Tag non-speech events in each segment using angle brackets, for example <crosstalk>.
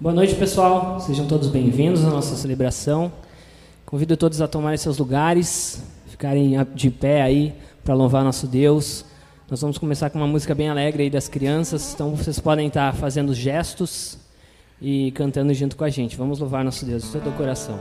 Boa noite, pessoal. Sejam todos bem-vindos à nossa celebração. Convido todos a tomarem seus lugares, ficarem de pé aí para louvar nosso Deus. Nós vamos começar com uma música bem alegre aí das crianças, então vocês podem estar fazendo gestos e cantando junto com a gente. Vamos louvar nosso Deus de todo o coração.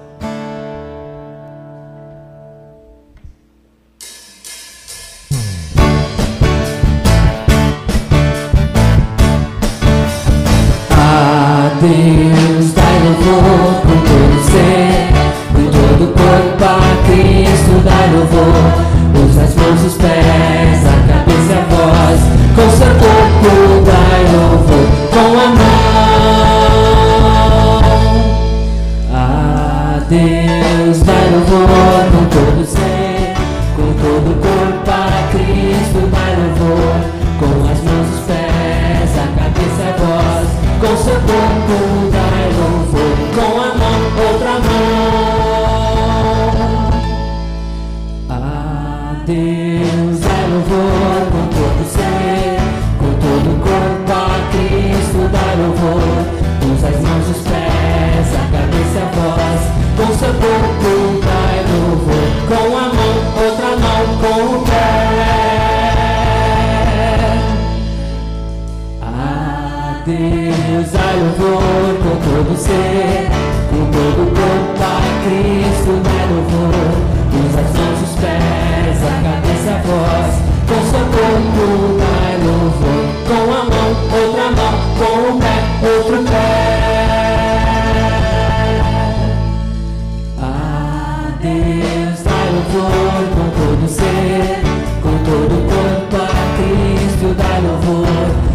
poor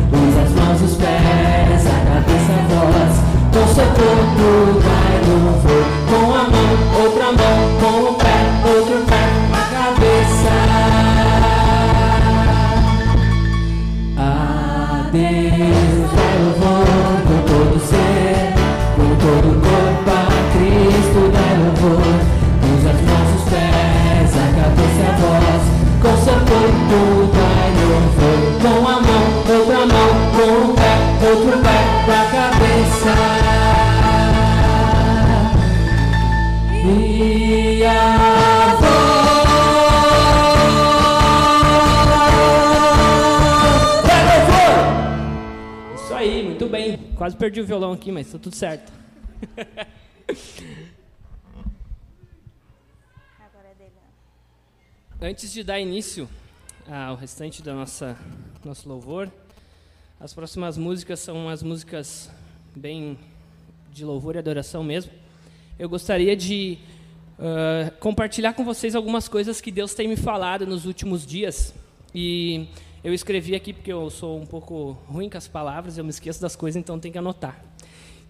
aqui, mas tá tudo certo. Antes de dar início ao restante da nossa nosso louvor, as próximas músicas são umas músicas bem de louvor e adoração mesmo. Eu gostaria de ah, compartilhar com vocês algumas coisas que Deus tem me falado nos últimos dias. E eu escrevi aqui porque eu sou um pouco ruim com as palavras, eu me esqueço das coisas, então tem que anotar.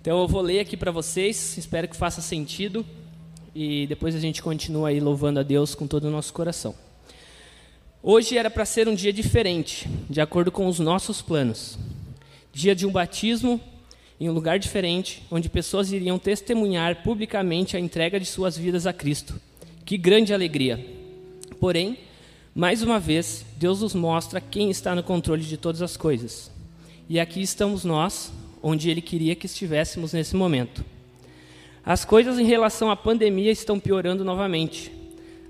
Então eu vou ler aqui para vocês, espero que faça sentido e depois a gente continua aí louvando a Deus com todo o nosso coração. Hoje era para ser um dia diferente, de acordo com os nossos planos. Dia de um batismo em um lugar diferente, onde pessoas iriam testemunhar publicamente a entrega de suas vidas a Cristo. Que grande alegria! Porém, mais uma vez, Deus nos mostra quem está no controle de todas as coisas. E aqui estamos nós, onde Ele queria que estivéssemos nesse momento. As coisas em relação à pandemia estão piorando novamente,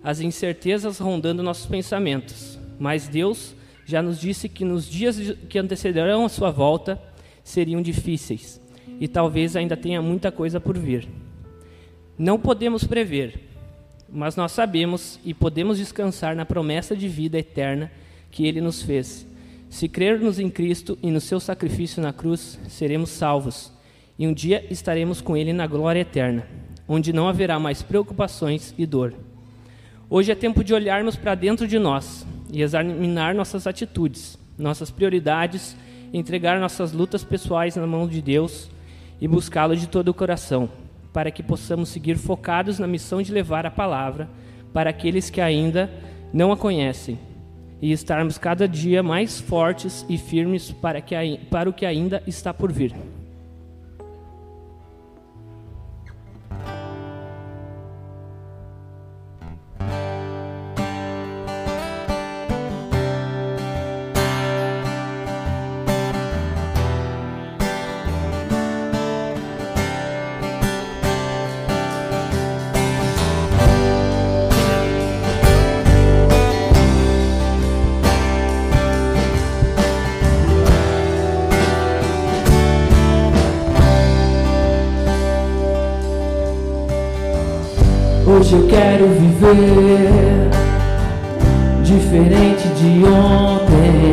as incertezas rondando nossos pensamentos. Mas Deus já nos disse que nos dias que antecederão a sua volta seriam difíceis e talvez ainda tenha muita coisa por vir. Não podemos prever, mas nós sabemos e podemos descansar na promessa de vida eterna que Ele nos fez. Se crermos em Cristo e no seu sacrifício na cruz, seremos salvos e um dia estaremos com Ele na glória eterna, onde não haverá mais preocupações e dor. Hoje é tempo de olharmos para dentro de nós e examinar nossas atitudes, nossas prioridades, entregar nossas lutas pessoais na mão de Deus e buscá-lo de todo o coração, para que possamos seguir focados na missão de levar a palavra para aqueles que ainda não a conhecem e estarmos cada dia mais fortes e firmes para, que, para o que ainda está por vir. Eu quero viver diferente de ontem.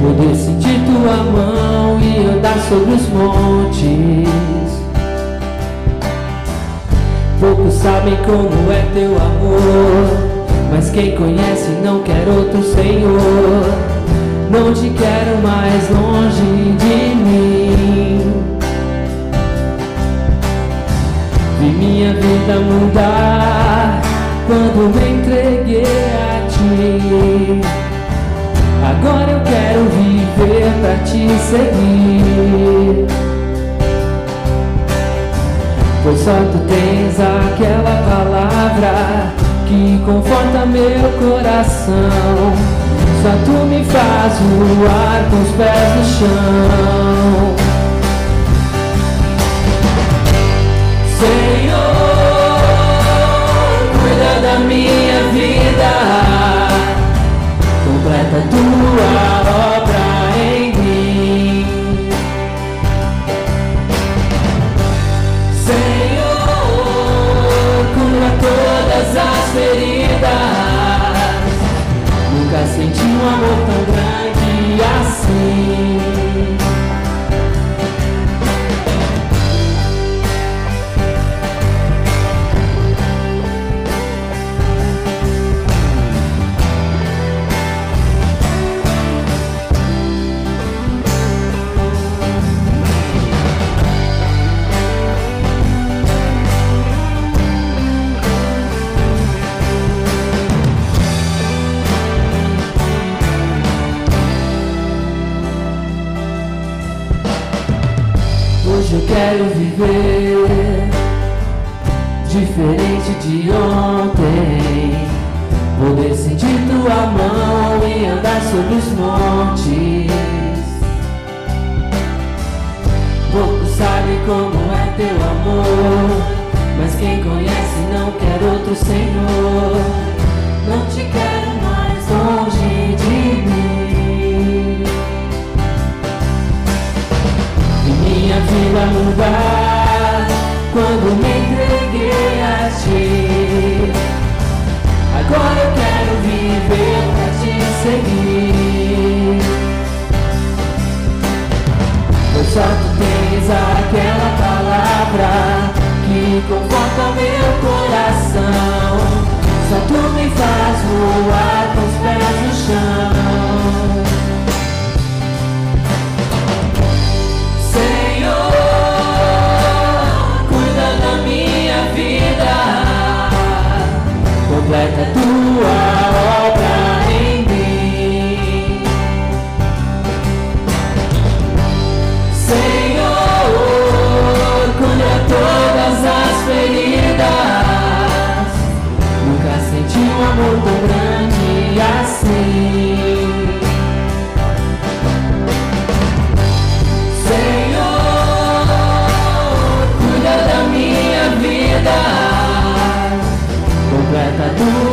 Poder sentir tua mão e andar sobre os montes. Poucos sabem como é teu amor, mas quem conhece não quer outro Senhor. Não te quero mais longe de mim. Vi minha vida mudar entreguei a ti. Agora eu quero viver pra te seguir. Pois só tu tens aquela palavra que conforta meu coração. Só tu me faz voar com os pés no chão. Senhor da minha completa tua obra em mim. Senhor, cura todas as feridas. Nunca senti um amor tão grande assim. Viver diferente de ontem. Poder sentir tua mão e andar sobre os montes. Poucos sabem como é teu amor, mas quem conhece não quer outro Senhor. Não te quero mais longe de mim. E minha vida mudar quando me entreguei a ti. Agora eu quero viver pra te seguir. Pois só tu tens aquela palavra que conforta meu coração. Só tu me faz voar com os pés no chão. Completa tua obra em mim. Senhor, cura todas as feridas. Nunca senti um amor tão grande assim. Completa tua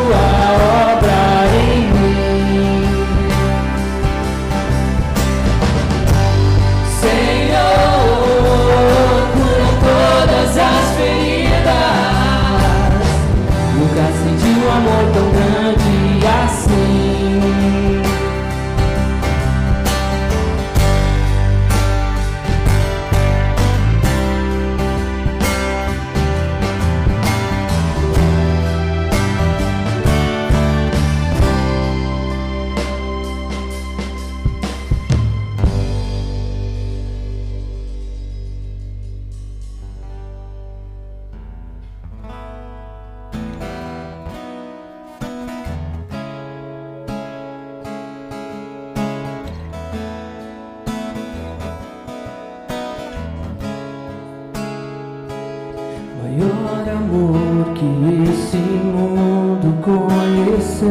que esse mundo conheceu.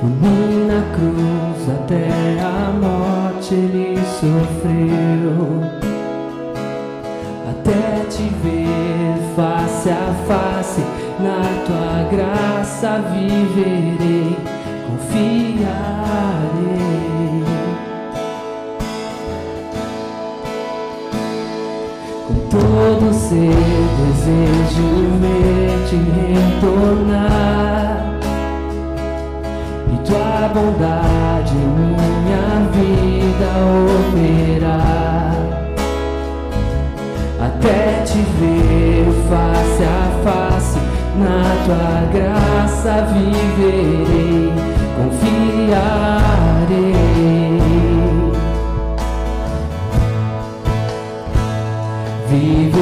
Por mim na cruz até a morte ele sofreu. Até te ver face a face, na tua graça viverei, confiarei. Ser desejo ver te retornar. E tua bondade minha vida operar. Até te ver face a face na tua graça viverei confiarei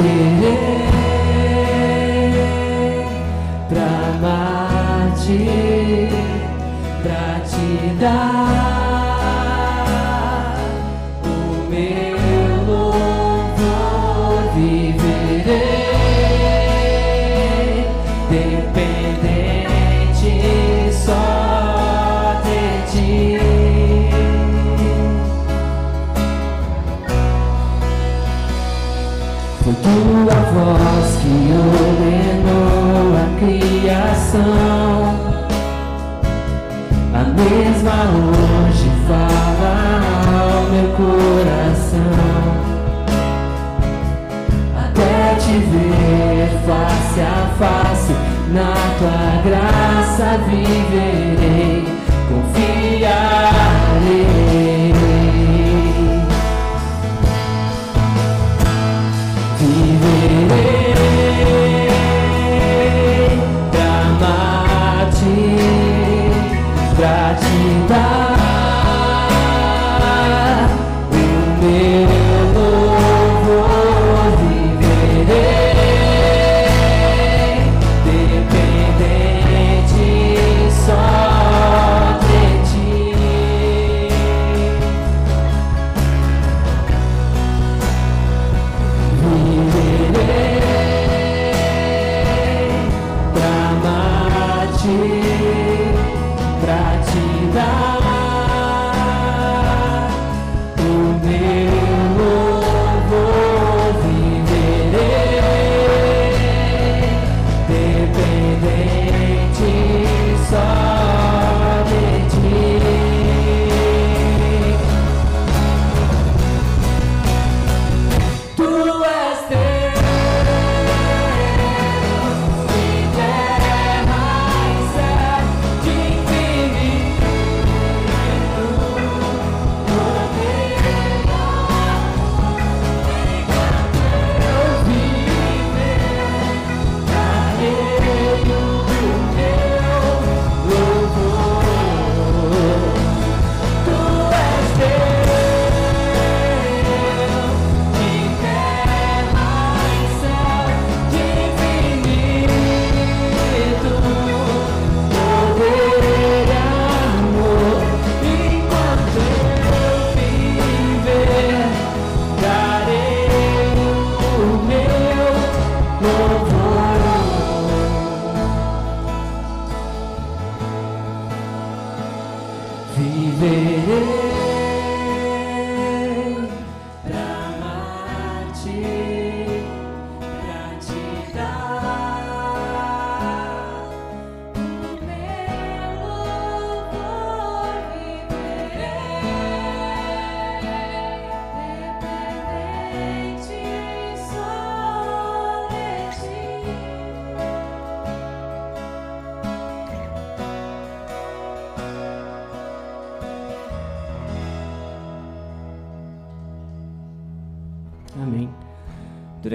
viverei pra pra te dar criação. A mesma hoje fala ao meu coração. Até te ver face a face, na tua graça viverei,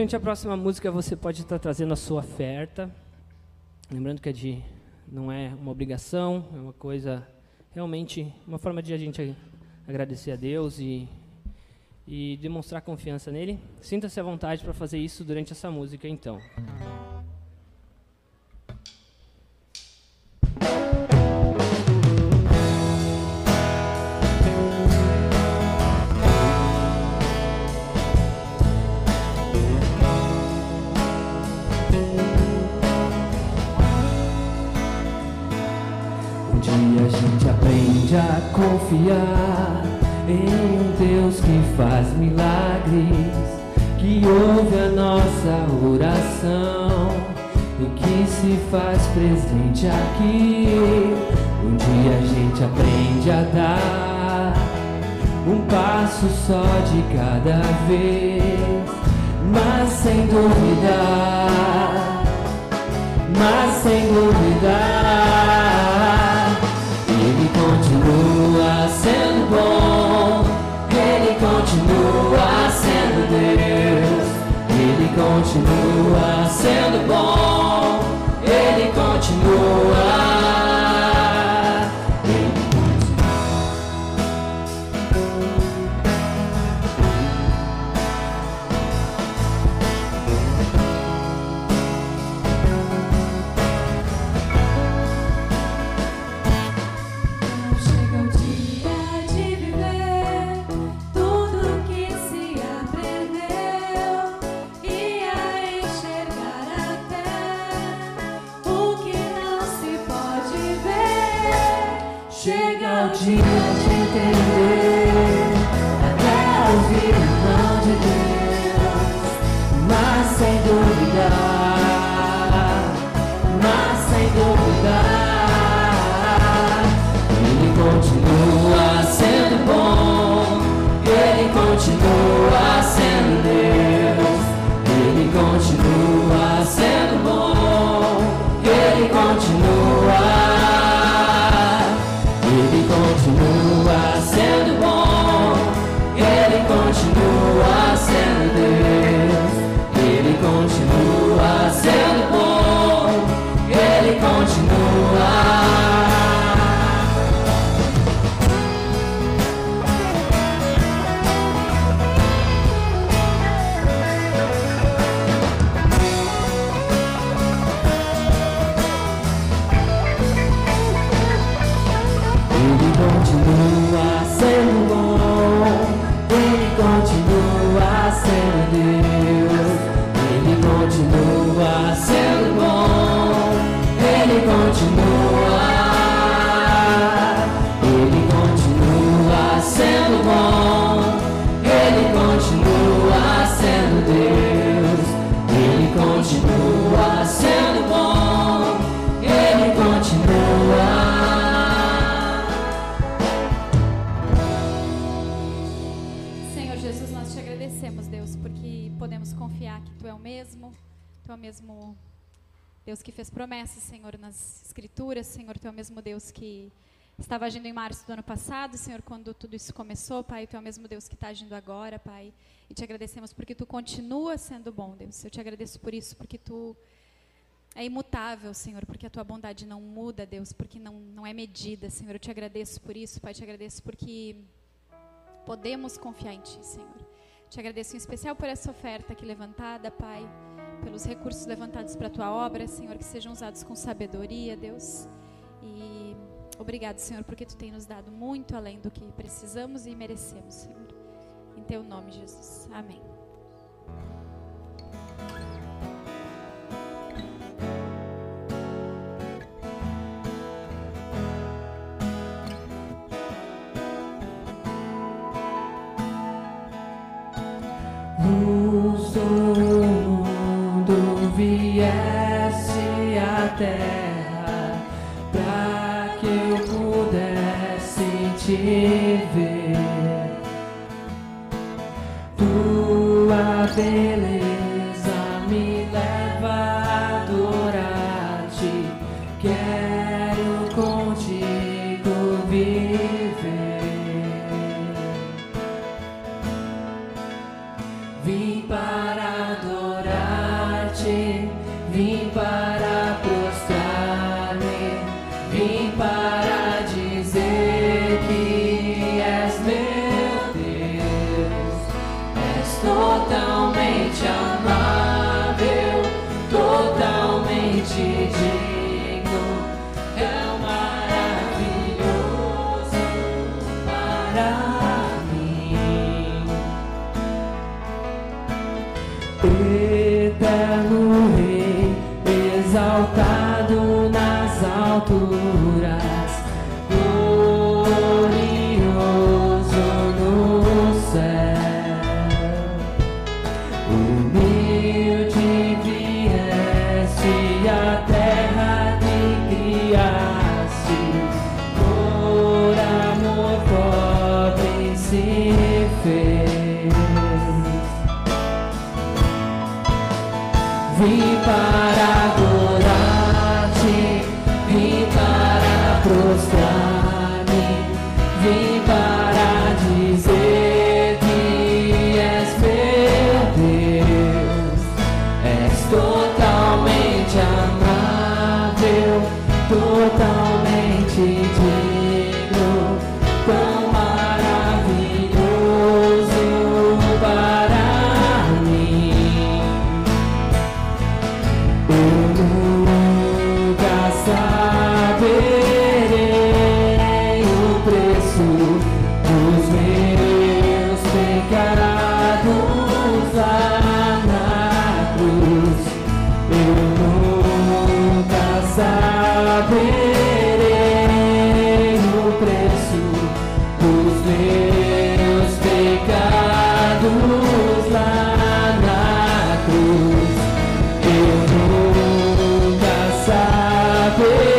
Durante a próxima música você pode estar trazendo a sua oferta. Lembrando que é de, não é uma obrigação, é uma coisa realmente uma forma de a gente agradecer a Deus e, e demonstrar confiança nele. Sinta-se à vontade para fazer isso durante essa música, então. Mas Senhor, Tu é o mesmo Deus que estava agindo em março do ano passado, Senhor, quando tudo isso começou, Pai, Tu é o mesmo Deus que está agindo agora, Pai. E te agradecemos porque Tu continua sendo bom, Deus. Eu te agradeço por isso, porque Tu é imutável, Senhor, porque a Tua bondade não muda, Deus, porque não, não é medida, Senhor. Eu te agradeço por isso, Pai, te agradeço porque podemos confiar em Ti, Senhor. Te agradeço em especial por essa oferta aqui levantada, Pai, pelos recursos levantados para a Tua obra, Senhor, que sejam usados com sabedoria, Deus. E obrigado, Senhor, porque tu tem nos dado muito além do que precisamos e merecemos, Senhor. Em teu nome, Jesus. Amém. Luz do mundo viesse a terra. te ver. Tua beleza I'll.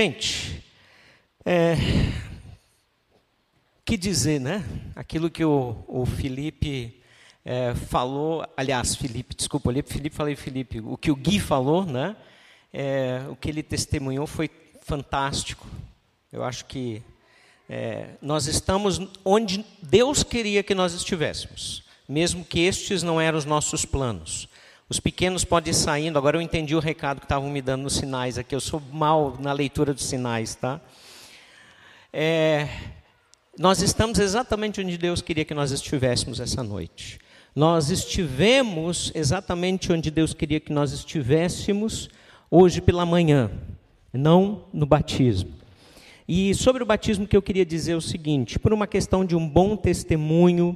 Gente, é, que dizer, né? Aquilo que o, o Felipe é, falou, aliás, Felipe, desculpa, olhei Felipe, falei Felipe, o que o Gui falou, né? É, o que ele testemunhou foi fantástico. Eu acho que é, nós estamos onde Deus queria que nós estivéssemos, mesmo que estes não eram os nossos planos. Os pequenos podem ir saindo, agora eu entendi o recado que estavam me dando nos sinais aqui, eu sou mal na leitura dos sinais, tá? É, nós estamos exatamente onde Deus queria que nós estivéssemos essa noite. Nós estivemos exatamente onde Deus queria que nós estivéssemos hoje pela manhã, não no batismo. E sobre o batismo que eu queria dizer é o seguinte, por uma questão de um bom testemunho,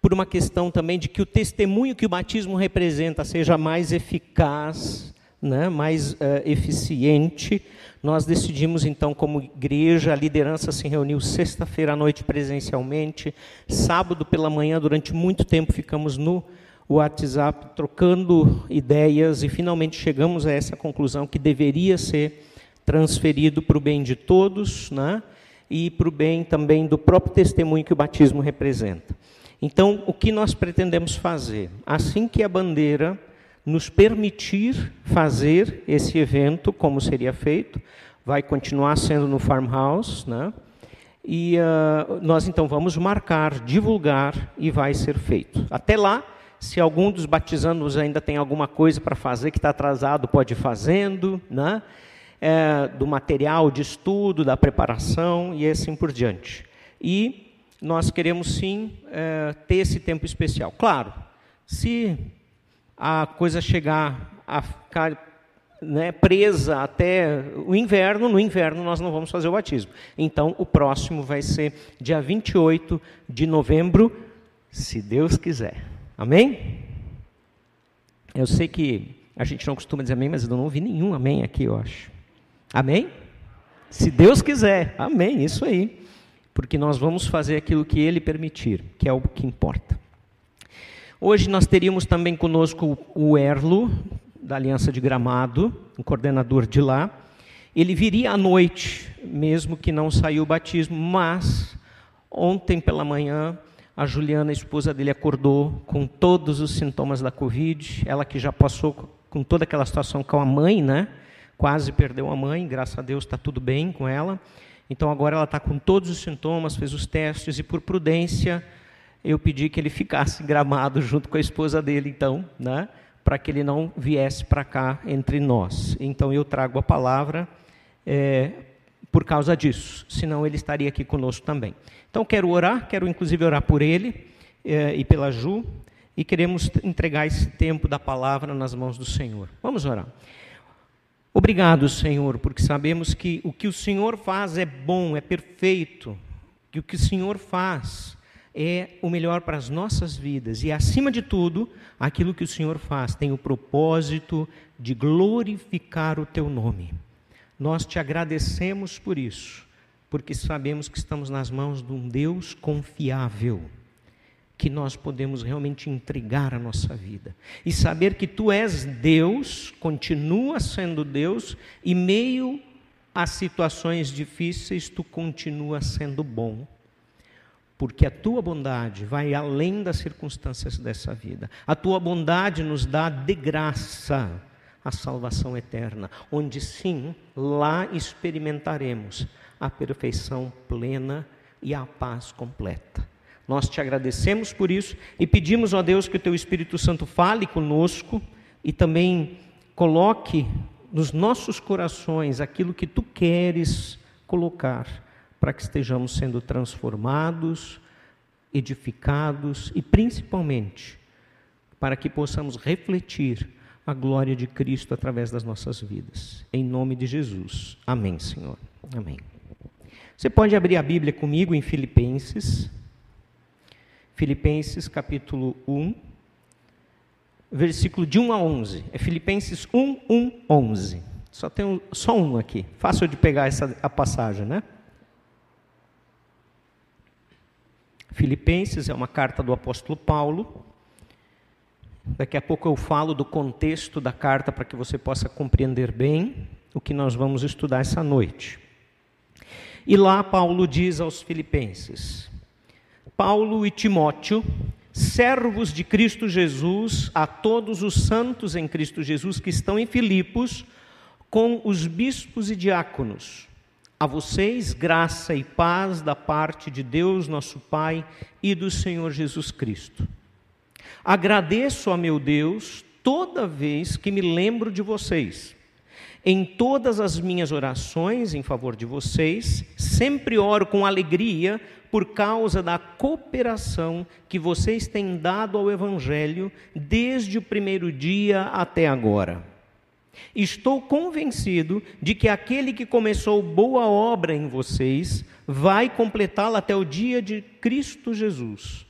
por uma questão também de que o testemunho que o batismo representa seja mais eficaz, né, mais uh, eficiente, nós decidimos então, como igreja, a liderança se reuniu sexta-feira à noite presencialmente, sábado pela manhã, durante muito tempo ficamos no WhatsApp trocando ideias e finalmente chegamos a essa conclusão que deveria ser transferido para o bem de todos, né, e para o bem também do próprio testemunho que o batismo representa. Então, o que nós pretendemos fazer? Assim que a bandeira nos permitir fazer esse evento, como seria feito, vai continuar sendo no farmhouse, né? E uh, nós então vamos marcar, divulgar e vai ser feito. Até lá, se algum dos batizandos ainda tem alguma coisa para fazer que está atrasado, pode ir fazendo, né? É, do material de estudo, da preparação e assim por diante. E nós queremos sim é, ter esse tempo especial. Claro, se a coisa chegar a ficar né, presa até o inverno, no inverno nós não vamos fazer o batismo. Então, o próximo vai ser dia 28 de novembro, se Deus quiser. Amém? Eu sei que a gente não costuma dizer amém, mas eu não ouvi nenhum amém aqui, eu acho. Amém? Se Deus quiser, amém, isso aí porque nós vamos fazer aquilo que Ele permitir, que é o que importa. Hoje nós teríamos também conosco o Erlo, da Aliança de Gramado, um coordenador de lá. Ele viria à noite, mesmo que não saiu o batismo, mas ontem pela manhã a Juliana, a esposa dele, acordou com todos os sintomas da Covid, ela que já passou com toda aquela situação com a mãe, né? Quase perdeu a mãe, graças a Deus está tudo bem com ela Então agora ela está com todos os sintomas, fez os testes e por prudência eu pedi que ele ficasse gramado <laughs> junto com a esposa dele, então, né? Para que ele não viesse para cá entre nós. Então eu trago a palavra é, por causa disso, senão ele estaria aqui conosco também. Então quero orar, quero inclusive orar por ele é, e pela Ju, e queremos entregar esse tempo da palavra nas mãos do Senhor. Vamos orar. Obrigado, Senhor, porque sabemos que o que o Senhor faz é bom, é perfeito, que o que o Senhor faz é o melhor para as nossas vidas e, acima de tudo, aquilo que o Senhor faz tem o propósito de glorificar o teu nome. Nós te agradecemos por isso, porque sabemos que estamos nas mãos de um Deus confiável, que nós podemos realmente entregar a nossa vida e saber que tu és Deus, continua sendo Deus, e meio a situações difíceis tu continua sendo bom porque a tua bondade vai além das circunstâncias dessa vida. A tua bondade nos dá de graça a salvação eterna, onde sim, lá experimentaremos a perfeição plena e a paz completa. Nós te agradecemos por isso e pedimos, ó Deus, que o teu Espírito Santo fale conosco e também coloque nos nossos corações aquilo que tu queres colocar para que estejamos sendo transformados, edificados e principalmente para que possamos refletir a glória de Cristo através das nossas vidas. Em nome de Jesus. Amém, Senhor. Amém. Você pode abrir a Bíblia comigo em Filipenses. Filipenses capítulo 1, versículo de 1 a 11. É Filipenses 1, 1, 11. Só tem um, só um aqui. Fácil de pegar essa a passagem, né? Filipenses é uma carta do apóstolo Paulo. Daqui a pouco eu falo do contexto da carta para que você possa compreender bem o que nós vamos estudar essa noite. E lá Paulo diz aos Filipenses: Paulo e Timóteo, servos de Cristo Jesus, a todos os santos em Cristo Jesus que estão em Filipos, com os bispos e diáconos a vocês, graça e paz da parte de Deus, nosso Pai, e do Senhor Jesus Cristo. Agradeço a meu Deus toda vez que me lembro de vocês. Em todas as minhas orações em favor de vocês, sempre oro com alegria por causa da cooperação que vocês têm dado ao Evangelho desde o primeiro dia até agora. Estou convencido de que aquele que começou boa obra em vocês vai completá-la até o dia de Cristo Jesus.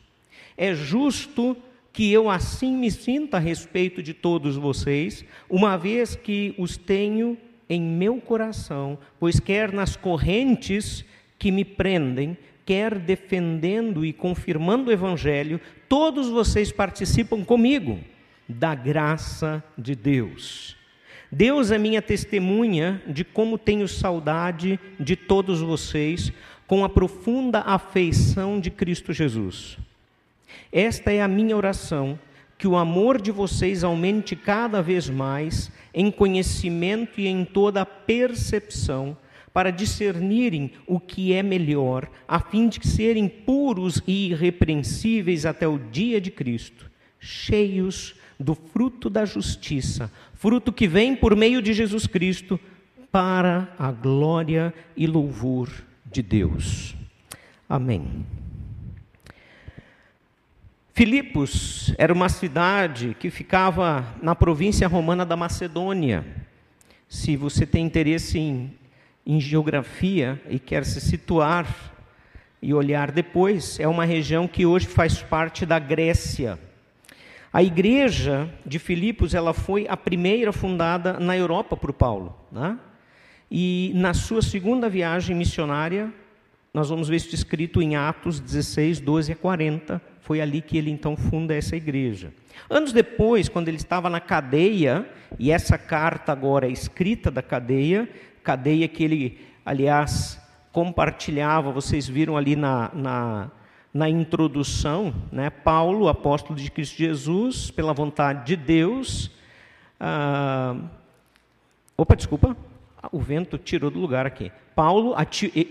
É justo que eu assim me sinta a respeito de todos vocês, uma vez que os tenho em meu coração, pois quer nas correntes que me prendem, quer defendendo e confirmando o Evangelho, todos vocês participam comigo da graça de Deus. Deus é minha testemunha de como tenho saudade de todos vocês com a profunda afeição de Cristo Jesus. Esta é a minha oração, que o amor de vocês aumente cada vez mais em conhecimento e em toda a percepção, para discernirem o que é melhor, a fim de serem puros e irrepreensíveis até o dia de Cristo, cheios do fruto da justiça, fruto que vem por meio de Jesus Cristo para a glória e louvor de Deus. Amém. Filipos era uma cidade que ficava na província romana da Macedônia. Se você tem interesse em, em geografia e quer se situar e olhar depois, é uma região que hoje faz parte da Grécia. A igreja de Filipos ela foi a primeira fundada na Europa por Paulo. Né? E na sua segunda viagem missionária, nós vamos ver isso escrito em Atos 16, 12 a 40. Foi ali que ele então funda essa igreja. Anos depois, quando ele estava na cadeia, e essa carta agora é escrita da cadeia, cadeia que ele, aliás, compartilhava, vocês viram ali na, na na introdução, né, Paulo, apóstolo de Cristo Jesus, pela vontade de Deus. Ah, opa, desculpa. O vento tirou do lugar aqui. Paulo,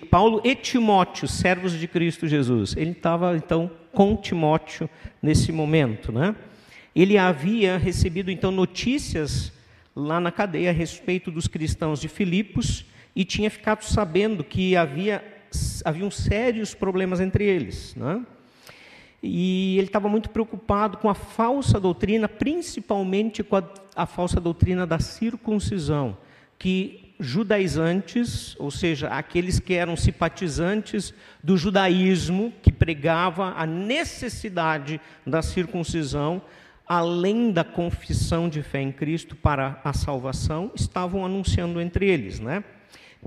Paulo e Timóteo, servos de Cristo Jesus. Ele estava então com Timóteo nesse momento, né? Ele havia recebido então notícias lá na cadeia a respeito dos cristãos de Filipos e tinha ficado sabendo que havia haviam sérios problemas entre eles, né? E ele estava muito preocupado com a falsa doutrina, principalmente com a, a falsa doutrina da circuncisão, que judaizantes, ou seja, aqueles que eram simpatizantes do judaísmo, que pregava a necessidade da circuncisão, além da confissão de fé em Cristo para a salvação, estavam anunciando entre eles, né?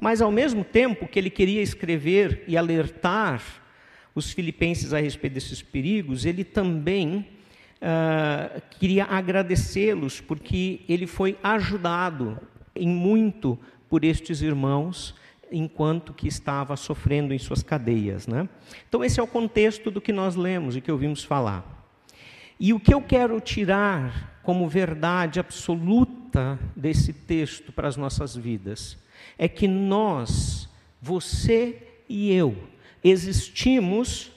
Mas ao mesmo tempo que ele queria escrever e alertar os filipenses a respeito desses perigos, ele também uh, queria agradecê-los, porque ele foi ajudado em muito por estes irmãos enquanto que estava sofrendo em suas cadeias. Né? Então, esse é o contexto do que nós lemos e que ouvimos falar. E o que eu quero tirar como verdade absoluta desse texto para as nossas vidas é que nós, você e eu, existimos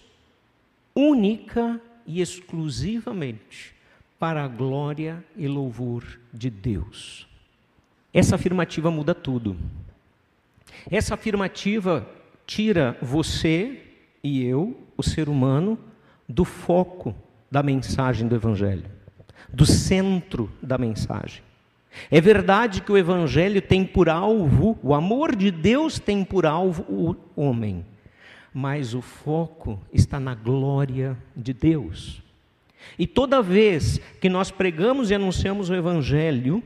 única e exclusivamente para a glória e louvor de Deus. Essa afirmativa muda tudo. Essa afirmativa tira você e eu, o ser humano, do foco da mensagem do Evangelho, do centro da mensagem. É verdade que o Evangelho tem por alvo, o amor de Deus tem por alvo o homem mas o foco está na glória de Deus. E toda vez que nós pregamos e anunciamos o Evangelho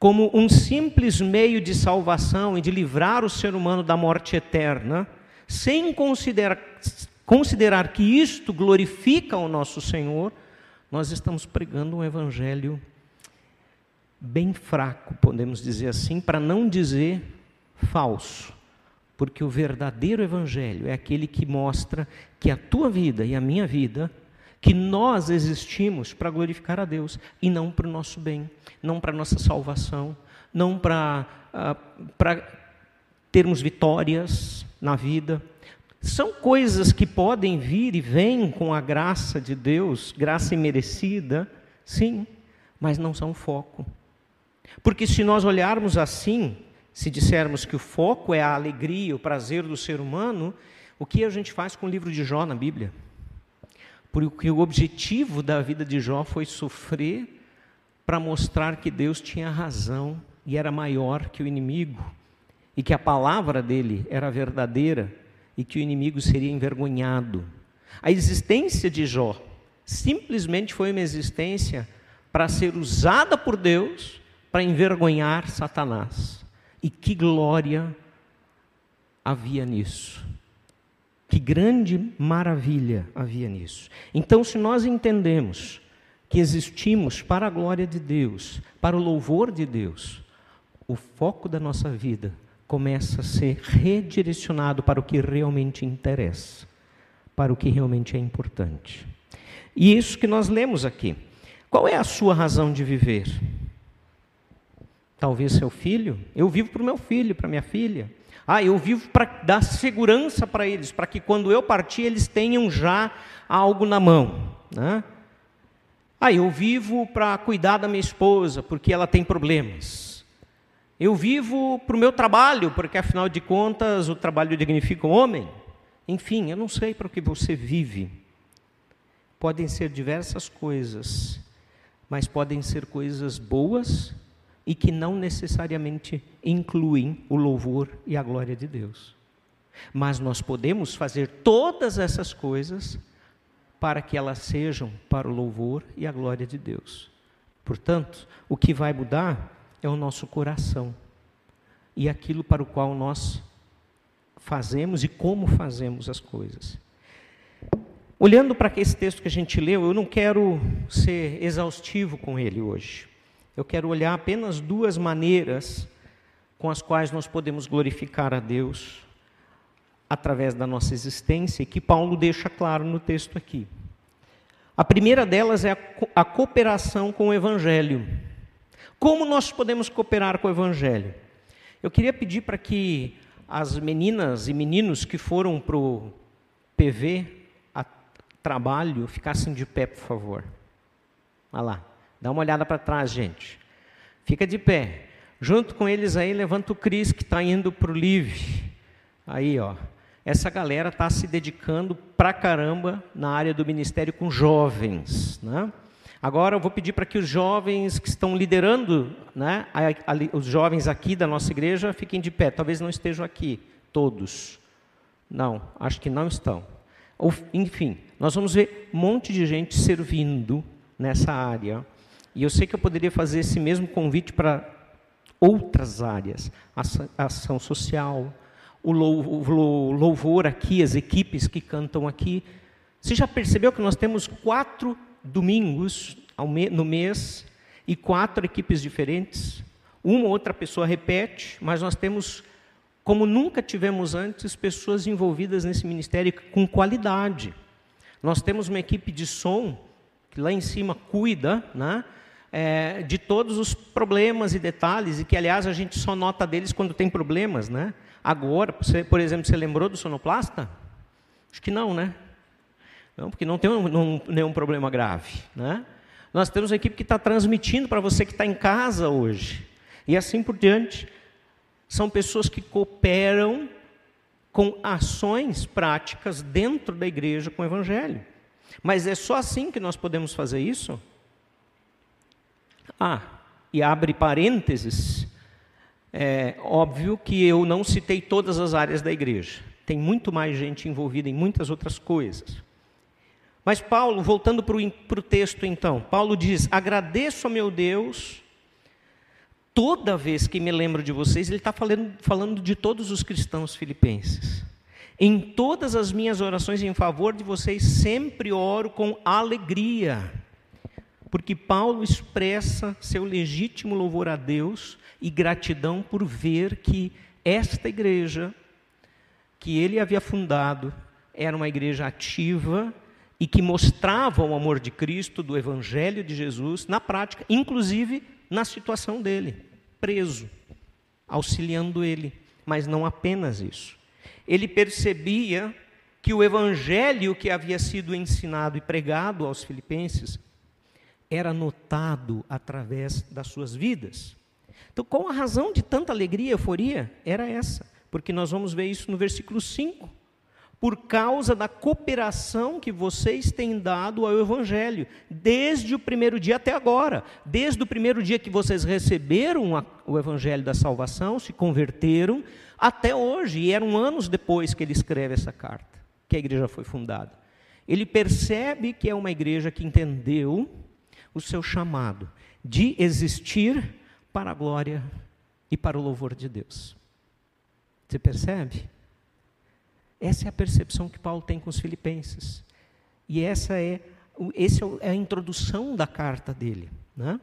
como um simples meio de salvação e de livrar o ser humano da morte eterna, sem considerar, considerar que isto glorifica o nosso Senhor, nós estamos pregando um Evangelho bem fraco, podemos dizer assim, para não dizer falso porque o verdadeiro evangelho é aquele que mostra que a tua vida e a minha vida, que nós existimos para glorificar a Deus e não para o nosso bem, não para a nossa salvação, não para, uh, para termos vitórias na vida. São coisas que podem vir e vêm com a graça de Deus, graça imerecida, sim, mas não são foco. Porque se nós olharmos assim, se dissermos que o foco é a alegria, o prazer do ser humano, o que a gente faz com o livro de Jó na Bíblia? Porque o objetivo da vida de Jó foi sofrer para mostrar que Deus tinha razão e era maior que o inimigo, e que a palavra dele era verdadeira e que o inimigo seria envergonhado. A existência de Jó simplesmente foi uma existência para ser usada por Deus para envergonhar Satanás. E que glória havia nisso. Que grande maravilha havia nisso. Então, se nós entendemos que existimos para a glória de Deus, para o louvor de Deus, o foco da nossa vida começa a ser redirecionado para o que realmente interessa, para o que realmente é importante. E isso que nós lemos aqui. Qual é a sua razão de viver? Talvez seu filho. Eu vivo para o meu filho, para minha filha. Ah, eu vivo para dar segurança para eles, para que quando eu partir eles tenham já algo na mão. Né? Ah, eu vivo para cuidar da minha esposa, porque ela tem problemas. Eu vivo para o meu trabalho, porque afinal de contas o trabalho dignifica o homem. Enfim, eu não sei para o que você vive. Podem ser diversas coisas, mas podem ser coisas boas e que não necessariamente incluem o louvor e a glória de Deus. Mas nós podemos fazer todas essas coisas para que elas sejam para o louvor e a glória de Deus. Portanto, o que vai mudar é o nosso coração e aquilo para o qual nós fazemos e como fazemos as coisas. Olhando para esse texto que a gente leu, eu não quero ser exaustivo com ele hoje eu quero olhar apenas duas maneiras com as quais nós podemos glorificar a Deus através da nossa existência, e que Paulo deixa claro no texto aqui. A primeira delas é a, cooperação com o Evangelho. Como nós podemos cooperar com o Evangelho? Eu queria pedir para que as meninas e meninos que foram para o PV a trabalho ficassem de pé, por favor. Olha lá, dá uma olhada para trás, gente. Fica de pé. Junto com eles aí, levanta o Cris que está indo para o Live. Aí, ó. Essa galera está se dedicando pra caramba na área do ministério com jovens, né? Agora eu vou pedir para que os jovens que estão liderando, né, a, a, os jovens aqui da nossa igreja, fiquem de pé. Talvez não estejam aqui, todos. Não, acho que não estão. Ou, enfim, nós vamos ver um monte de gente servindo nessa área. E eu sei que eu poderia fazer esse mesmo convite para outras áreas, ação social, o louvor aqui, as equipes que cantam aqui. Você já percebeu que nós temos quatro domingos no mês e quatro equipes diferentes? Uma ou outra pessoa repete, mas nós temos, como nunca tivemos antes, pessoas envolvidas nesse ministério com qualidade. Nós temos uma equipe de som que lá em cima cuida, né? É, de todos os problemas e detalhes, e que, aliás, a gente só nota deles quando tem problemas, né? Agora, você, por exemplo, você lembrou do sonoplasta? Acho que não, né? Não, porque não tem um, nenhum problema grave, né? Nós temos uma equipe que está transmitindo para você que está em casa hoje. E assim por diante. São pessoas que cooperam com ações práticas dentro da igreja com o Evangelho. Mas é só assim que nós podemos fazer isso? Ah, e abre parênteses, é óbvio que eu não citei todas as áreas da igreja. Tem muito mais gente envolvida em muitas outras coisas. Mas Paulo, voltando para o texto então, Paulo diz: agradeço a meu Deus toda vez que me lembro de vocês, ele está falando, falando de todos os cristãos filipenses. Em todas as minhas orações em favor de vocês, sempre oro com alegria, porque Paulo expressa seu legítimo louvor a Deus e gratidão por ver que esta igreja, que ele havia fundado, era uma igreja ativa e que mostrava o amor de Cristo, do Evangelho de Jesus, na prática, inclusive na situação dele, preso, auxiliando ele. Mas não apenas isso ele percebia que o evangelho que havia sido ensinado e pregado aos filipenses era notado através das suas vidas. Então, qual a razão de tanta alegria e euforia? Era essa, porque nós vamos ver isso no versículo 5. Por causa da cooperação que vocês têm dado ao Evangelho, desde o primeiro dia até agora, desde o primeiro dia que vocês receberam o Evangelho da salvação, se converteram, até hoje, e eram anos depois que ele escreve essa carta, que a igreja foi fundada. Ele percebe que é uma igreja que entendeu o seu chamado de existir para a glória e para o louvor de Deus. Você percebe? Essa é a percepção que Paulo tem com os filipenses. E essa é, essa é a introdução da carta dele. Né?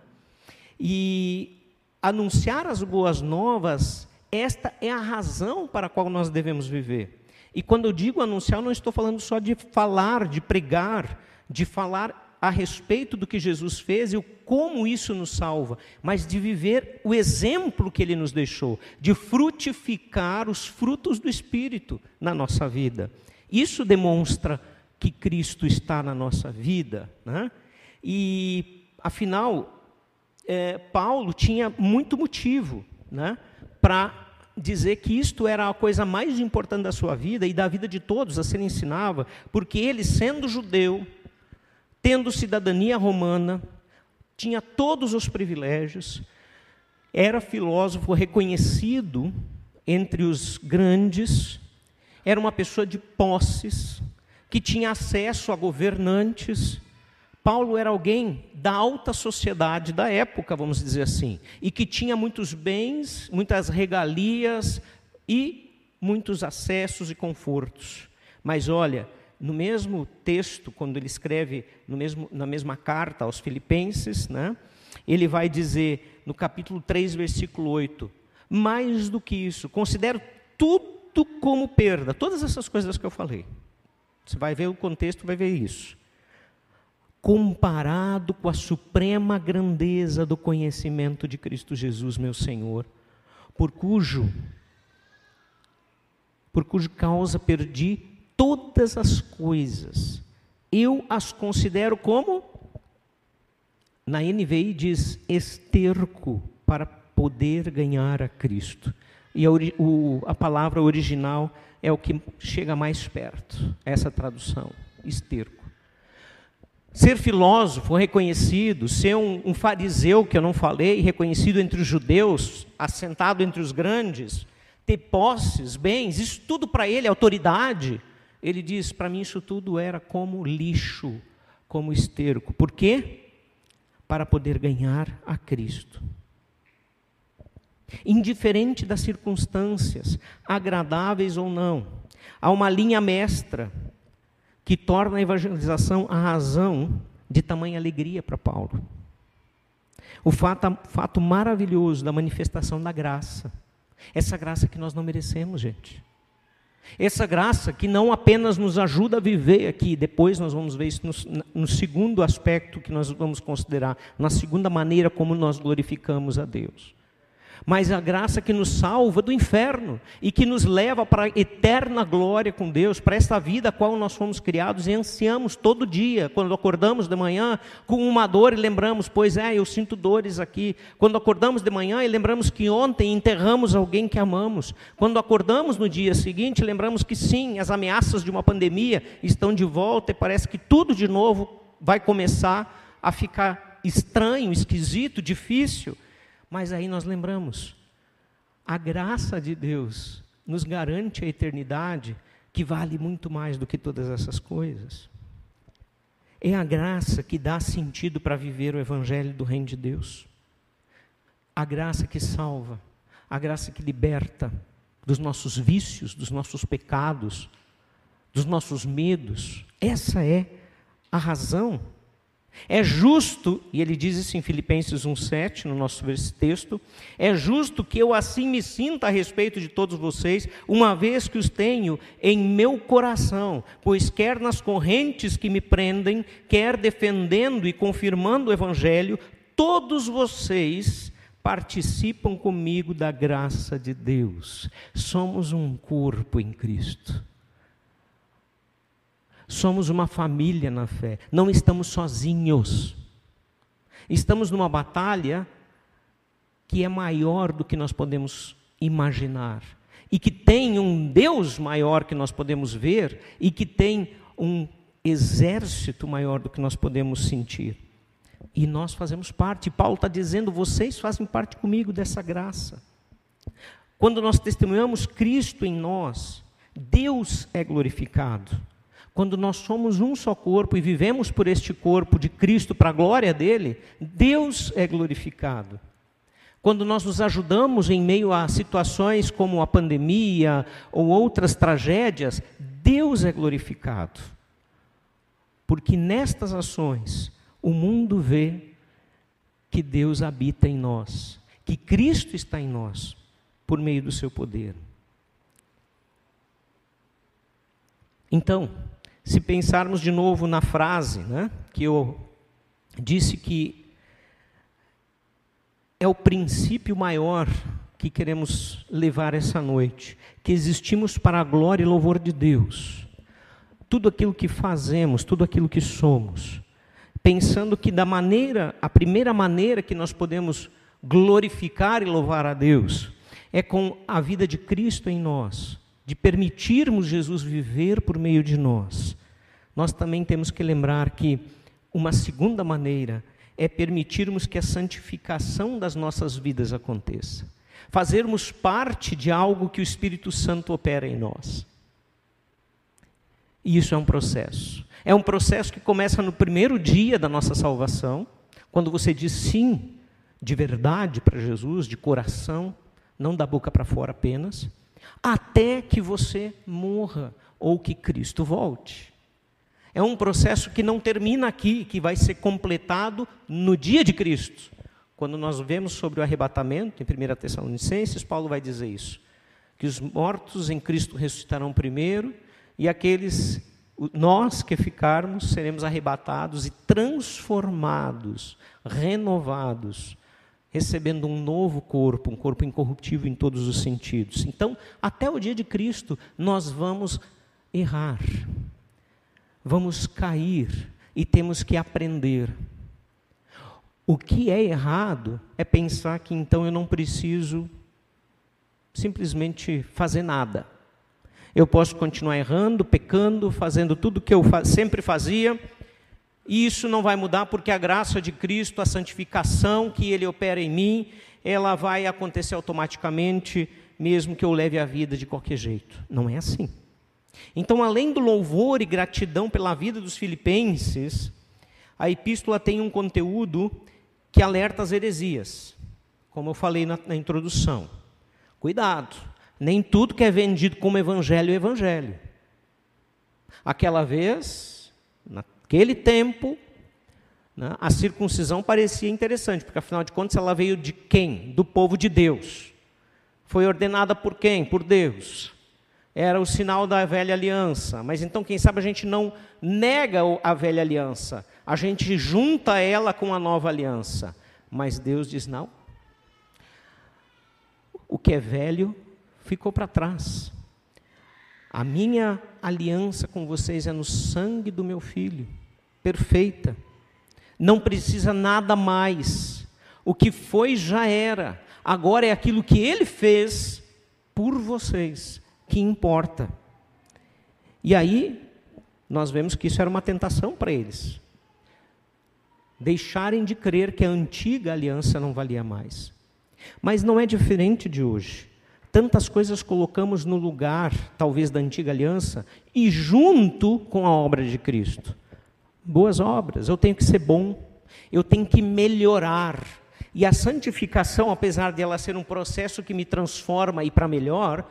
E anunciar as boas novas esta é a razão para a qual nós devemos viver. E quando eu digo anunciar, eu não estou falando só de falar, de pregar, de falar a respeito do que Jesus fez e o como isso nos salva, mas de viver o exemplo que ele nos deixou, de frutificar os frutos do Espírito na nossa vida. Isso demonstra que Cristo está na nossa vida. Né? E, afinal, é, Paulo tinha muito motivo né, para dizer que isto era a coisa mais importante da sua vida e da vida de todos a ser ensinava, porque ele, sendo judeu, tendo cidadania romana, tinha todos os privilégios, era filósofo reconhecido entre os grandes, era uma pessoa de posses, que tinha acesso a governantes, Paulo era alguém da alta sociedade da época, vamos dizer assim, e que tinha muitos bens, muitas regalias e muitos acessos e confortos. Mas olha, no mesmo texto, quando ele escreve mesmo, na mesma carta aos Filipenses, né, ele vai dizer no capítulo 3, versículo 8: Mais do que isso, considero tudo como perda, todas essas coisas que eu falei. Você vai ver o contexto, vai ver isso comparado com a suprema grandeza do conhecimento de Cristo Jesus, meu Senhor, por cujo por cuja causa perdi todas as coisas. Eu as considero como na NVI diz esterco para poder ganhar a Cristo. E a, o, a palavra original é o que chega mais perto, essa tradução, esterco. Ser filósofo reconhecido, ser um, um, fariseu, que eu não falei, reconhecido entre os judeus, assentado entre os grandes, ter posses, bens, isso tudo para ele, autoridade. Ele diz: para mim isso tudo era como lixo, como esterco. Por quê? Para poder ganhar a Cristo. Indiferente das circunstâncias, agradáveis ou não, há uma linha mestra que torna a evangelização a razão de tamanha alegria para Paulo. O fato, fato maravilhoso da manifestação da graça. Essa graça que nós não merecemos, gente. Essa graça que não apenas nos ajuda a viver aqui, depois nós vamos ver isso no, no, segundo aspecto que nós vamos considerar, na segunda maneira como nós glorificamos a Deus mas a graça que nos salva do inferno e que nos leva para a eterna glória com Deus, para esta vida a qual nós fomos criados e ansiamos todo dia, quando acordamos de manhã com uma dor e lembramos, pois é, eu sinto dores aqui. Quando acordamos de manhã e lembramos que ontem enterramos alguém que amamos. Quando acordamos no dia seguinte, lembramos que sim, as ameaças de uma pandemia estão de volta e parece que tudo de novo vai começar a ficar estranho, esquisito, difícil. Mas aí nós lembramos, a graça de Deus nos garante a eternidade que vale muito mais do que todas essas coisas. É a graça que dá sentido para viver o evangelho do reino de Deus. A graça que salva, a graça que liberta dos nossos vícios, dos nossos pecados, dos nossos medos. Essa é a razão é justo, e ele diz isso em Filipenses 1,7, no nosso texto, é justo que eu assim me sinta a respeito de todos vocês, uma vez que os tenho em meu coração, pois quer nas correntes que me prendem, quer defendendo e confirmando o Evangelho, todos vocês participam comigo da graça de Deus. Somos um corpo em Cristo. Somos uma família na fé, não estamos sozinhos. Estamos numa batalha que é maior do que nós podemos imaginar e que tem um Deus maior que nós podemos ver e que tem um exército maior do que nós podemos sentir. E nós fazemos parte. Paulo está dizendo: vocês fazem parte comigo dessa graça. Quando nós testemunhamos Cristo em nós, Deus é glorificado. Quando nós somos um só corpo e vivemos por este corpo de Cristo para a glória dele, Deus é glorificado. Quando nós nos ajudamos em meio a situações como a pandemia ou outras tragédias, Deus é glorificado. Porque nestas ações o mundo vê que Deus habita em nós, que Cristo está em nós por meio do seu poder. Então, se pensarmos de novo na frase né, que eu disse que é o princípio maior que queremos levar essa noite, que existimos para a glória e louvor de Deus. Tudo aquilo que fazemos, tudo aquilo que somos, pensando que da maneira, a primeira maneira que nós podemos glorificar e louvar a Deus é com a vida de Cristo em nós, de permitirmos Jesus viver por meio de nós, nós também temos que lembrar que uma segunda maneira é permitirmos que a santificação das nossas vidas aconteça. Fazermos parte de algo que o Espírito Santo opera em nós. E isso é um processo. É um processo que começa no primeiro dia da nossa salvação, quando você diz sim de verdade para Jesus, de coração, não da boca para fora apenas até que você morra ou que Cristo volte. É um processo que não termina aqui, que vai ser completado no dia de Cristo. Quando nós vemos sobre o arrebatamento, em 1 Tessalonicenses, Paulo vai dizer isso: que os mortos em Cristo ressuscitarão primeiro, e aqueles, nós que ficarmos, seremos arrebatados e transformados, renovados recebendo um novo corpo, um corpo incorruptível em todos os sentidos. Então, até o dia de Cristo, nós vamos errar, vamos cair e temos que aprender. O que é errado é pensar que então eu não preciso simplesmente fazer nada. Eu posso continuar errando, pecando, fazendo tudo o que eu sempre fazia, e isso não vai mudar porque a graça de Cristo, a santificação que Ele opera em mim, ela vai acontecer automaticamente, mesmo que eu leve a vida de qualquer jeito. Não é assim. Então, além do louvor e gratidão pela vida dos filipenses, a epístola tem um conteúdo que alerta as heresias, como eu falei na, na introdução. Cuidado, nem tudo que é vendido como evangelho é evangelho. Aquela vez, naquele tempo, né, a circuncisão parecia interessante, porque afinal de contas ela veio de quem? Do povo de Deus. Foi ordenada por quem? Por Deus. Era o sinal da velha aliança. Mas então, quem sabe a gente não nega a velha aliança, a gente junta ela com a nova aliança. Mas Deus diz: não. O que é velho ficou para trás. A minha aliança com vocês é no sangue do meu filho, perfeita. Não precisa nada mais. O que foi já era. Agora é aquilo que ele fez por vocês que importa. E aí, nós vemos que isso era uma tentação para eles deixarem de crer que a antiga aliança não valia mais. Mas não é diferente de hoje. Tantas coisas colocamos no lugar, talvez, da antiga aliança e junto com a obra de Cristo. Boas obras, eu tenho que ser bom, eu tenho que melhorar. E a santificação, apesar de ela ser um processo que me transforma e para melhor,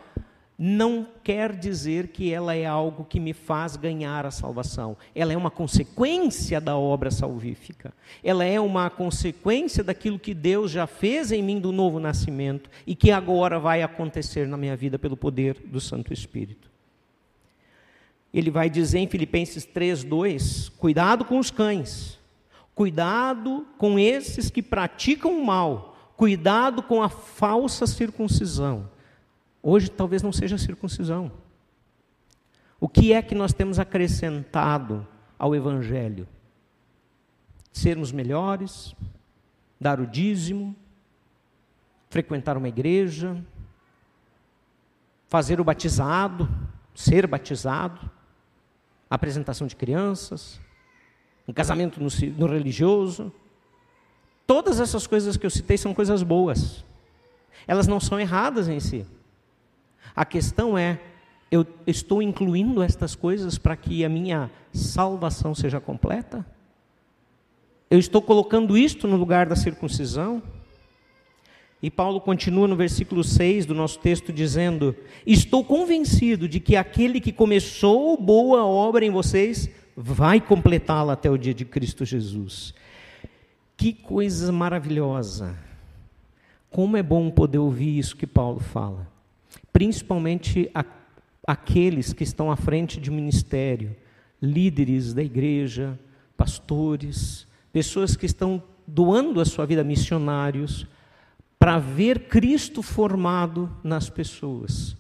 não quer dizer que ela é algo que me faz ganhar a salvação. Ela é uma consequência da obra salvífica. Ela é uma consequência daquilo que Deus já fez em mim do novo nascimento e que agora vai acontecer na minha vida pelo poder do Santo Espírito. Ele vai dizer em Filipenses 3:2, cuidado com os cães. Cuidado com esses que praticam o mal. Cuidado com a falsa circuncisão Hoje talvez não seja circuncisão. O que é que nós temos acrescentado ao Evangelho? Sermos melhores, dar o dízimo, frequentar uma igreja, fazer o batizado, ser batizado, apresentação de crianças, um casamento no, no religioso. Todas essas coisas que eu citei são coisas boas. Elas não são erradas em si. A questão é: eu estou incluindo estas coisas para que a minha salvação seja completa? Eu estou colocando isto no lugar da circuncisão? E Paulo continua no versículo 6 do nosso texto dizendo: Estou convencido de que aquele que começou boa obra em vocês vai completá-la até o dia de Cristo Jesus. Que coisa maravilhosa! Como é bom poder ouvir isso que Paulo fala principalmente a, aqueles que estão à frente de ministério, líderes da igreja, pastores, pessoas que estão doando a sua vida a missionários, para ver Cristo formado nas pessoas.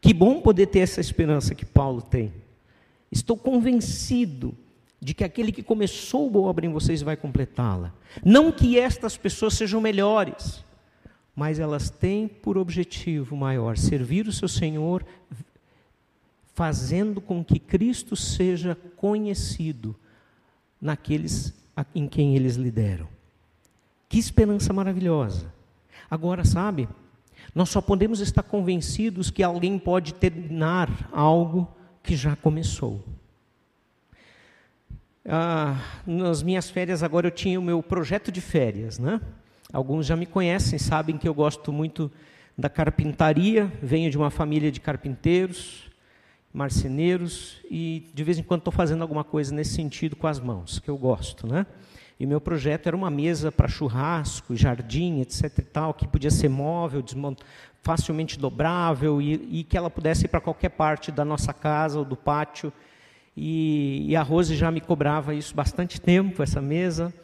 Que bom poder ter essa esperança que Paulo tem. Estou convencido de que aquele que começou boa obra em vocês vai completá-la. Não que estas pessoas sejam melhores, mas elas têm por objetivo maior servir o seu Senhor, fazendo com que Cristo seja conhecido naqueles em quem eles lideram. Que esperança maravilhosa. Agora, sabe, nós só podemos estar convencidos que alguém pode terminar algo que já começou. Ah, nas minhas férias agora eu tinha o meu projeto de férias, né? Alguns já me conhecem, sabem que eu gosto muito da carpintaria, venho de uma família de carpinteiros, marceneiros e de vez em quando estou fazendo alguma coisa nesse sentido com as mãos, que eu gosto, né? E meu projeto era uma mesa para churrasco, jardim, etc e tal, que podia ser móvel, facilmente dobrável e, e que ela pudesse ir para qualquer parte da nossa casa ou do pátio. E, e a Rose já me cobrava isso bastante tempo, essa mesa.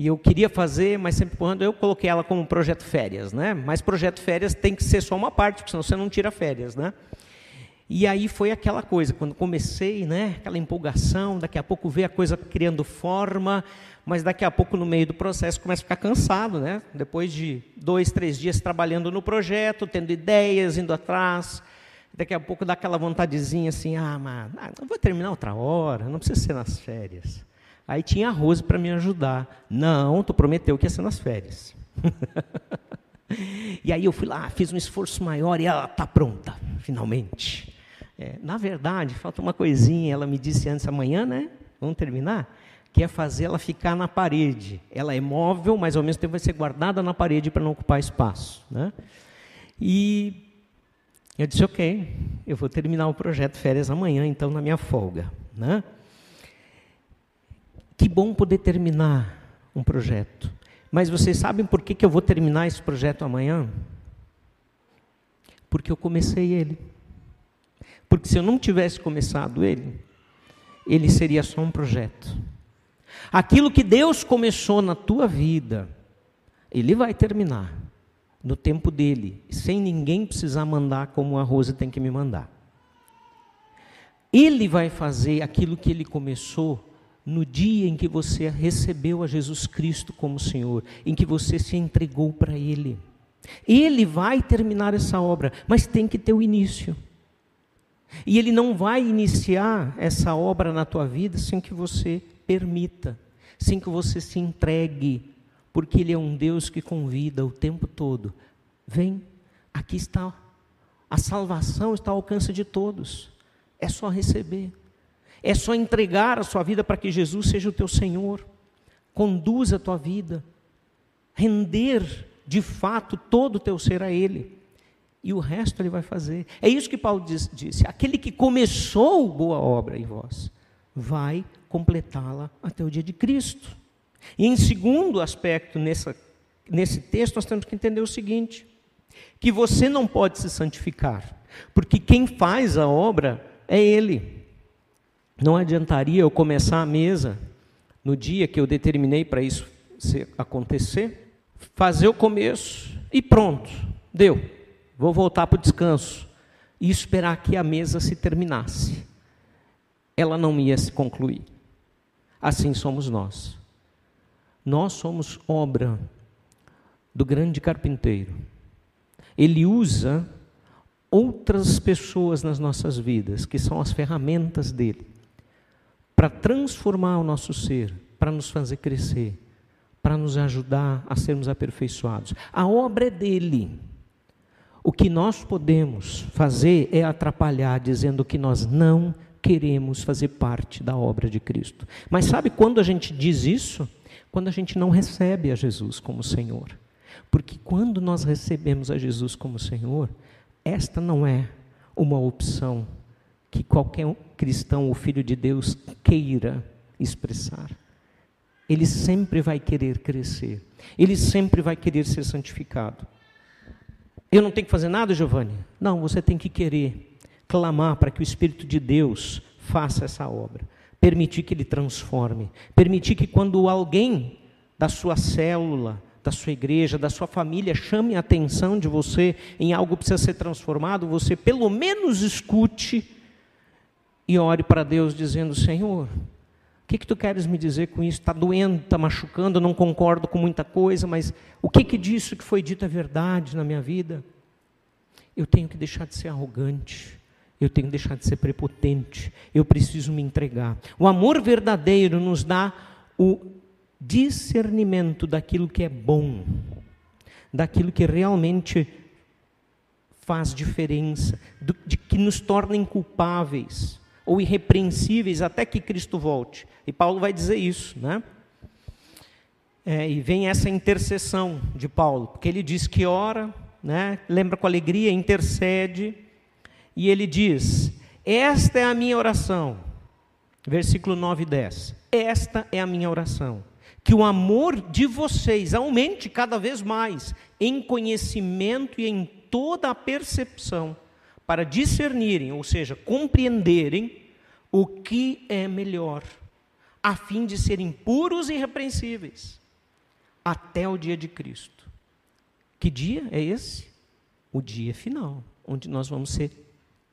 E eu queria fazer, mas sempre quando eu coloquei ela como projeto férias, né? Mas projeto férias tem que ser só uma parte, porque senão você não tira férias, né? E aí foi aquela coisa, quando comecei, né, aquela empolgação, daqui a pouco vê a coisa criando forma, mas daqui a pouco no meio do processo começa a ficar cansado, né? Depois de dois, três dias trabalhando no projeto, tendo ideias, indo atrás, daqui a pouco dá aquela vontadezinha assim, ah, mas ah, vou terminar outra hora, não precisa ser nas férias. Aí tinha a Rose para me ajudar. Não, tu prometeu que ia ser nas férias. <laughs> e aí eu fui lá, fiz um esforço maior e ela está pronta, finalmente. É, na verdade, falta uma coisinha, ela me disse antes, amanhã, né? Vamos terminar? Que é fazer ela ficar na parede. Ela é móvel, mas ao mesmo tempo vai ser guardada na parede para não ocupar espaço. Né? E eu disse, ok, eu vou terminar o projeto férias amanhã, então, na minha folga. Né? Que bom poder terminar um projeto. Mas vocês sabem por que, que eu vou terminar esse projeto amanhã? Porque eu comecei ele. Porque se eu não tivesse começado ele, ele seria só um projeto. Aquilo que Deus começou na tua vida, ele vai terminar no tempo dele, sem ninguém precisar mandar como a Rosa tem que me mandar. Ele vai fazer aquilo que ele começou no dia em que você recebeu a Jesus Cristo como Senhor, em que você se entregou para ele. Ele vai terminar essa obra, mas tem que ter o início. E Ele não vai iniciar essa obra na tua vida sem que você permita, sem que você se entregue, porque Ele é um Deus que convida o tempo todo. Vem, aqui está. A salvação está ao alcance de todos. É só receber. É só entregar a sua vida para que Jesus seja o teu Senhor. Conduza a tua vida. Render de fato todo o teu ser a Ele e o resto ele vai fazer. É isso que Paulo diz, disse: aquele que começou boa obra em vós, vai completá-la até o dia de Cristo. E em segundo aspecto, nessa, nesse texto, nós temos que entender o seguinte: que você não pode se santificar, porque quem faz a obra é Ele. Não adiantaria eu começar a mesa no dia que eu determinei para isso acontecer, fazer o começo e pronto, deu vou voltar para o descanso e esperar que a mesa se terminasse. Ela não ia se concluir. Assim somos nós. Nós somos obra do grande carpinteiro. Ele usa outras pessoas nas nossas vidas, que são as ferramentas dele, para transformar o nosso ser, para nos fazer crescer, para nos ajudar a sermos aperfeiçoados. A obra é dele. O que nós podemos fazer é atrapalhar, dizendo que nós não queremos fazer parte da obra de Cristo. Mas sabe quando a gente diz isso? Quando a gente não recebe a Jesus como Senhor. Porque quando nós recebemos a Jesus como Senhor, esta não é uma opção que qualquer cristão ou filho de Deus queira expressar. Ele sempre vai querer crescer, ele sempre vai querer ser santificado. Eu não tenho que fazer nada, Giovanni? Não, você tem que querer clamar para que o Espírito de Deus faça essa obra. Permitir que ele transforme. Permitir que quando alguém da sua célula, da sua igreja, da sua família chame a atenção de você em algo que precisa ser transformado, você pelo menos escute e ore para Deus dizendo: Senhor, que, que tu queres me dizer com isso? Está doendo, está machucando, não concordo com muita coisa, mas o que, que disso que foi dito é verdade na minha vida? Eu tenho que deixar de ser arrogante, eu tenho que deixar de ser prepotente, eu preciso me entregar. O amor verdadeiro nos dá o discernimento daquilo que é bom, daquilo que realmente faz diferença, do, de que nos torna inculpáveis ou irrepreensíveis até que Cristo volte. E Paulo vai dizer isso, né? É, e vem essa intercessão de Paulo, porque ele diz que ora, né? lembra com alegria, intercede, e ele diz: Esta é a minha oração, versículo 9 e 10. Esta é a minha oração, que o amor de vocês aumente cada vez mais em conhecimento e em toda a percepção, para discernirem, ou seja, compreenderem o que é melhor a fim de serem puros e irrepreensíveis. até o dia de Cristo. Que dia é esse? O dia final, onde nós vamos ser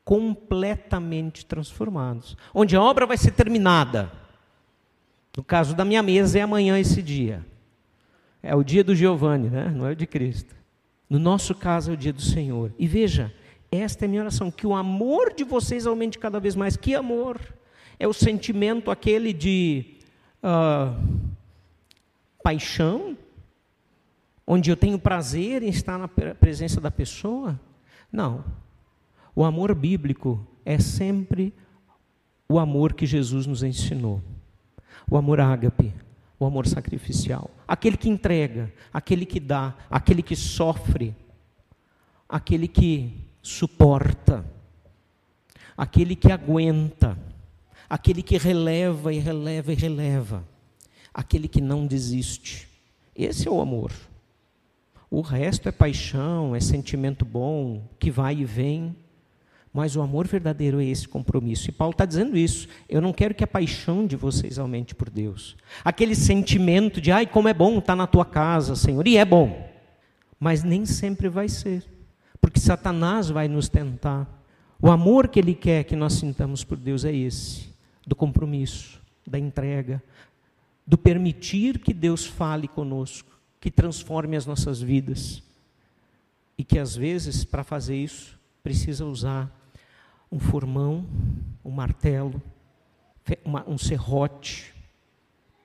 completamente transformados, onde a obra vai ser terminada. No caso da minha mesa é amanhã esse dia. É o dia do Giovanni, né? não é o de Cristo. No nosso caso é o dia do Senhor. E veja, esta é a minha oração, que o amor de vocês aumente cada vez mais. Que amor? É o sentimento aquele de uh, paixão, onde eu tenho prazer em estar na presença da pessoa? Não. O amor bíblico é sempre o amor que Jesus nos ensinou. O amor ágape, o amor sacrificial. Aquele que entrega, aquele que dá, aquele que sofre, aquele que suporta, aquele que aguenta, aquele que releva e releva e releva, aquele que não desiste. Esse é o amor. O resto é paixão, é sentimento bom, que vai e vem. Mas o amor verdadeiro é esse compromisso. E Paulo está dizendo isso. Eu não quero que a paixão de vocês aumente por Deus. Aquele sentimento de, ai, como é bom estar na tua casa, Senhor. E é bom. Mas nem sempre vai ser. Porque Satanás vai nos tentar. O amor que ele quer que nós sintamos por Deus é esse: do compromisso, da entrega, do permitir que Deus fale conosco, que transforme as nossas vidas. E que às vezes, para fazer isso, precisa usar um formão, um martelo, um serrote,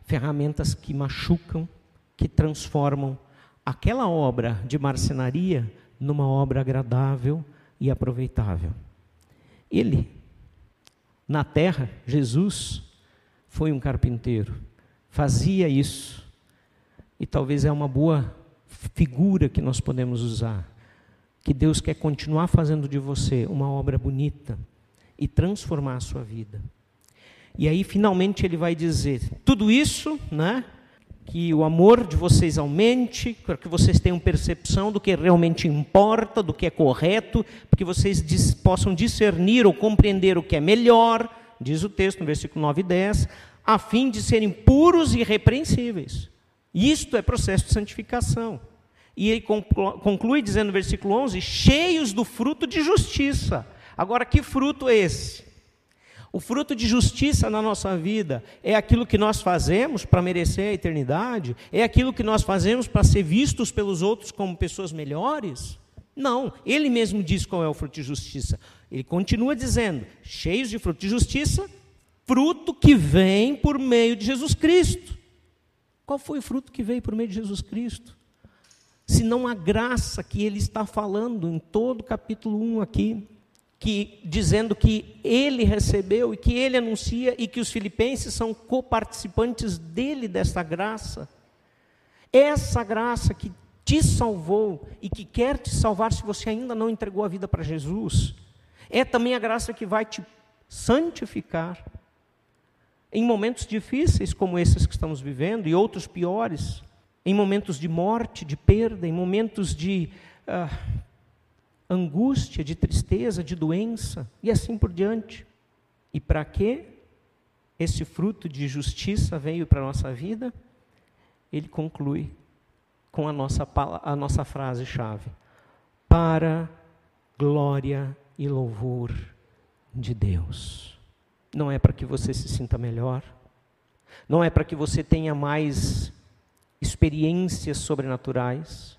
ferramentas que machucam, que transformam aquela obra de marcenaria numa obra agradável e aproveitável. Ele, na terra, Jesus, foi um carpinteiro, fazia isso, e talvez é uma boa figura que nós podemos usar que Deus quer continuar fazendo de você uma obra bonita e transformar a sua vida. E aí finalmente ele vai dizer: tudo isso, né? Que o amor de vocês aumente, para que vocês tenham percepção do que realmente importa, do que é correto, para que vocês dis possam discernir ou compreender o que é melhor, diz o texto no versículo 9 e 10, a fim de serem puros e irrepreensíveis. Isto é processo de santificação. E ele conclui dizendo no versículo 11: cheios do fruto de justiça. Agora, que fruto é esse? O fruto de justiça na nossa vida é aquilo que nós fazemos para merecer a eternidade? É aquilo que nós fazemos para ser vistos pelos outros como pessoas melhores? Não, ele mesmo diz qual é o fruto de justiça. Ele continua dizendo: cheios de fruto de justiça, fruto que vem por meio de Jesus Cristo. Qual foi o fruto que veio por meio de Jesus Cristo? senão a graça que ele está falando em todo o capítulo 1 aqui, que dizendo que ele recebeu e que ele anuncia e que os filipenses são coparticipantes dele dessa graça. Essa graça que te salvou e que quer te salvar se você ainda não entregou a vida para Jesus, é também a graça que vai te santificar em momentos difíceis como esses que estamos vivendo e outros piores em momentos de morte, de perda, em momentos de uh, angústia, de tristeza, de doença e assim por diante. E para que esse fruto de justiça veio para a nossa vida? Ele conclui com a nossa, a nossa frase-chave: para glória e louvor de Deus. Não é para que você se sinta melhor, não é para que você tenha mais experiências sobrenaturais,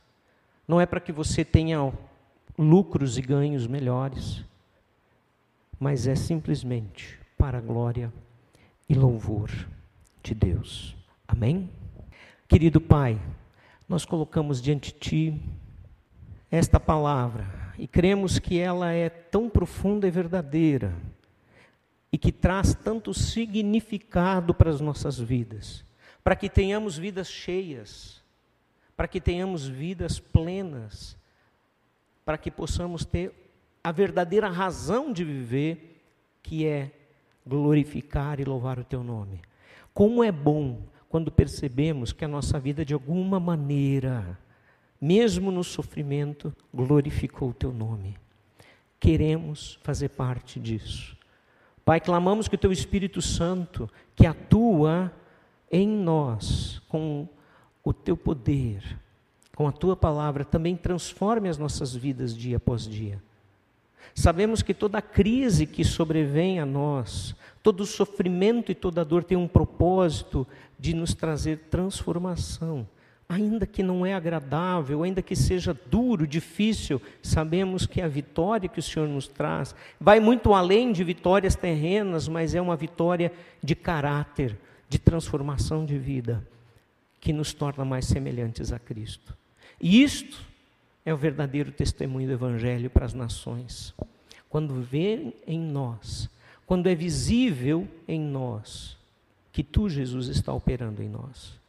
não é para que você tenha lucros e ganhos melhores, mas é simplesmente para a glória e louvor de Deus. Amém? Querido Pai, nós colocamos diante de Ti esta palavra e cremos que ela é tão profunda e verdadeira e que traz tanto significado para as nossas vidas para que tenhamos vidas cheias, para que tenhamos vidas plenas, para que possamos ter a verdadeira razão de viver, que é glorificar e louvar o teu nome. Como é bom quando percebemos que a nossa vida, de alguma maneira, mesmo no sofrimento, glorificou o teu nome. Queremos fazer parte disso. Pai, clamamos que o teu Espírito Santo, que atua em nós com o teu poder, com a tua palavra, também transforme as nossas vidas dia após dia. Sabemos que toda crise que sobrevém a nós, todo sofrimento e toda dor tem um propósito de nos trazer transformação. Ainda que não é agradável, ainda que seja duro, difícil, sabemos que a vitória que o Senhor nos traz vai muito além de vitórias terrenas, mas é uma vitória de caráter, de transformação de vida, que nos torna mais semelhantes a Cristo. E isto é o verdadeiro testemunho do Evangelho para as nações. Quando vê em nós, quando é visível em nós, que tu, Jesus, está operando em nós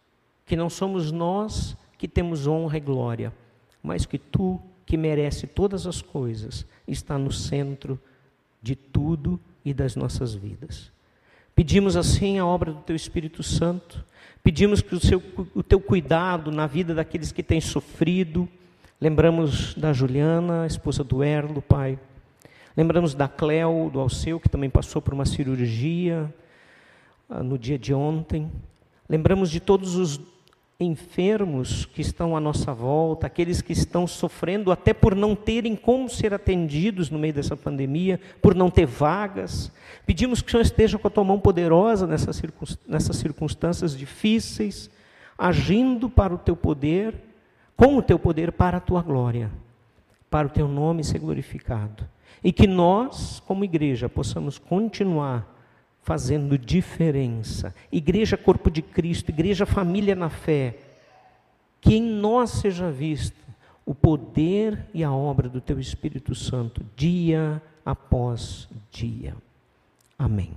que não somos nós que temos honra e glória, mas que tu, que merece todas as coisas, está no centro de tudo e das nossas vidas. Pedimos assim a obra do teu Espírito Santo, pedimos que o, seu, o teu cuidado na vida daqueles que têm sofrido, lembramos da Juliana, esposa do Erlo, pai, lembramos da Cleo, do Alceu, que também passou por uma cirurgia ah, no dia de ontem, lembramos de todos os enfermos que estão à nossa volta, aqueles que estão sofrendo até por não terem como ser atendidos no meio dessa pandemia, por não ter vagas. Pedimos que o Senhor esteja com a tua mão poderosa nessas, nessas circunstâncias difíceis, agindo para o teu poder, com o teu poder para a tua glória, para o teu nome ser glorificado. E que nós, como igreja, possamos continuar fazendo diferença. Igreja Corpo de Cristo, Igreja Família na Fé. Que em nós seja visto o poder e a obra do Teu Espírito Santo, dia após dia. Amém.